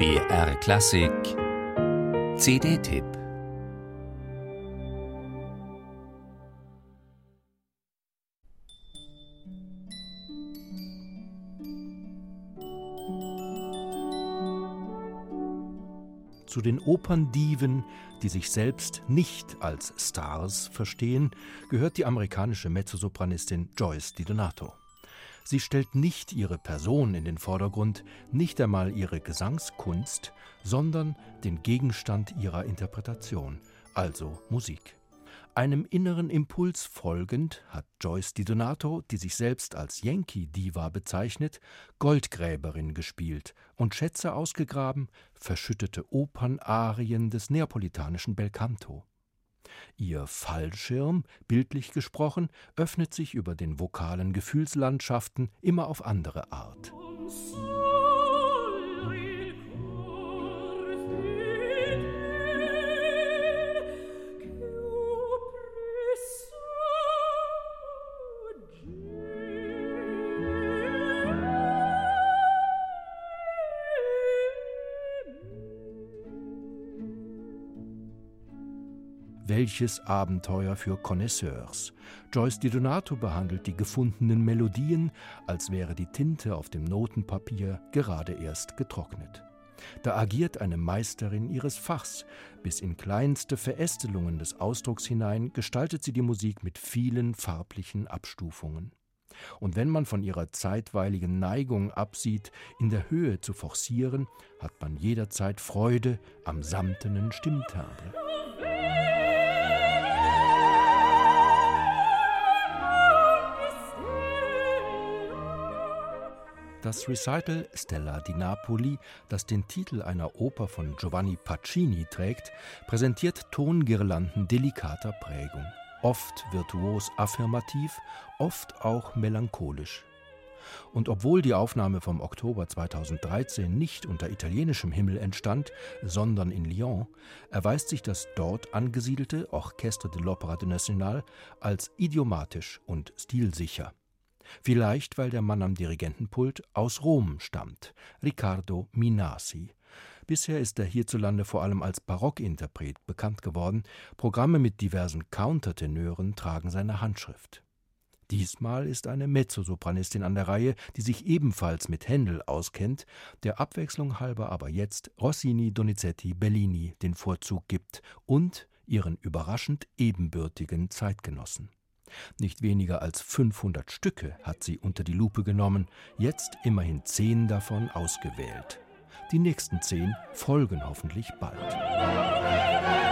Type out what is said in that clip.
BR Klassik CD-Tipp Zu den Operndiven, die sich selbst nicht als Stars verstehen, gehört die amerikanische Mezzosopranistin Joyce Di Donato. Sie stellt nicht ihre Person in den Vordergrund, nicht einmal ihre Gesangskunst, sondern den Gegenstand ihrer Interpretation, also Musik. Einem inneren Impuls folgend hat Joyce Di Donato, die sich selbst als Yankee-Diva bezeichnet, Goldgräberin gespielt und Schätze ausgegraben, verschüttete Opernarien des neapolitanischen Belcanto. Ihr Fallschirm, bildlich gesprochen, öffnet sich über den vokalen Gefühlslandschaften immer auf andere Art. Welches Abenteuer für Connoisseurs. Joyce Di Donato behandelt die gefundenen Melodien, als wäre die Tinte auf dem Notenpapier gerade erst getrocknet. Da agiert eine Meisterin ihres Fachs. Bis in kleinste Verästelungen des Ausdrucks hinein gestaltet sie die Musik mit vielen farblichen Abstufungen. Und wenn man von ihrer zeitweiligen Neigung absieht, in der Höhe zu forcieren, hat man jederzeit Freude am samtenen Stimmtimbre. Das Recital Stella di Napoli, das den Titel einer Oper von Giovanni Pacini trägt, präsentiert Tongirlanden delikater Prägung, oft virtuos affirmativ, oft auch melancholisch. Und obwohl die Aufnahme vom Oktober 2013 nicht unter italienischem Himmel entstand, sondern in Lyon, erweist sich das dort angesiedelte Orchestre de l'Opéra de National als idiomatisch und stilsicher. Vielleicht, weil der Mann am Dirigentenpult aus Rom stammt, Riccardo Minasi. Bisher ist er hierzulande vor allem als Barockinterpret bekannt geworden. Programme mit diversen Countertenören tragen seine Handschrift. Diesmal ist eine Mezzosopranistin an der Reihe, die sich ebenfalls mit Händel auskennt, der Abwechslung halber aber jetzt Rossini, Donizetti, Bellini den Vorzug gibt und ihren überraschend ebenbürtigen Zeitgenossen. Nicht weniger als 500 Stücke hat sie unter die Lupe genommen, jetzt immerhin zehn davon ausgewählt. Die nächsten zehn folgen hoffentlich bald.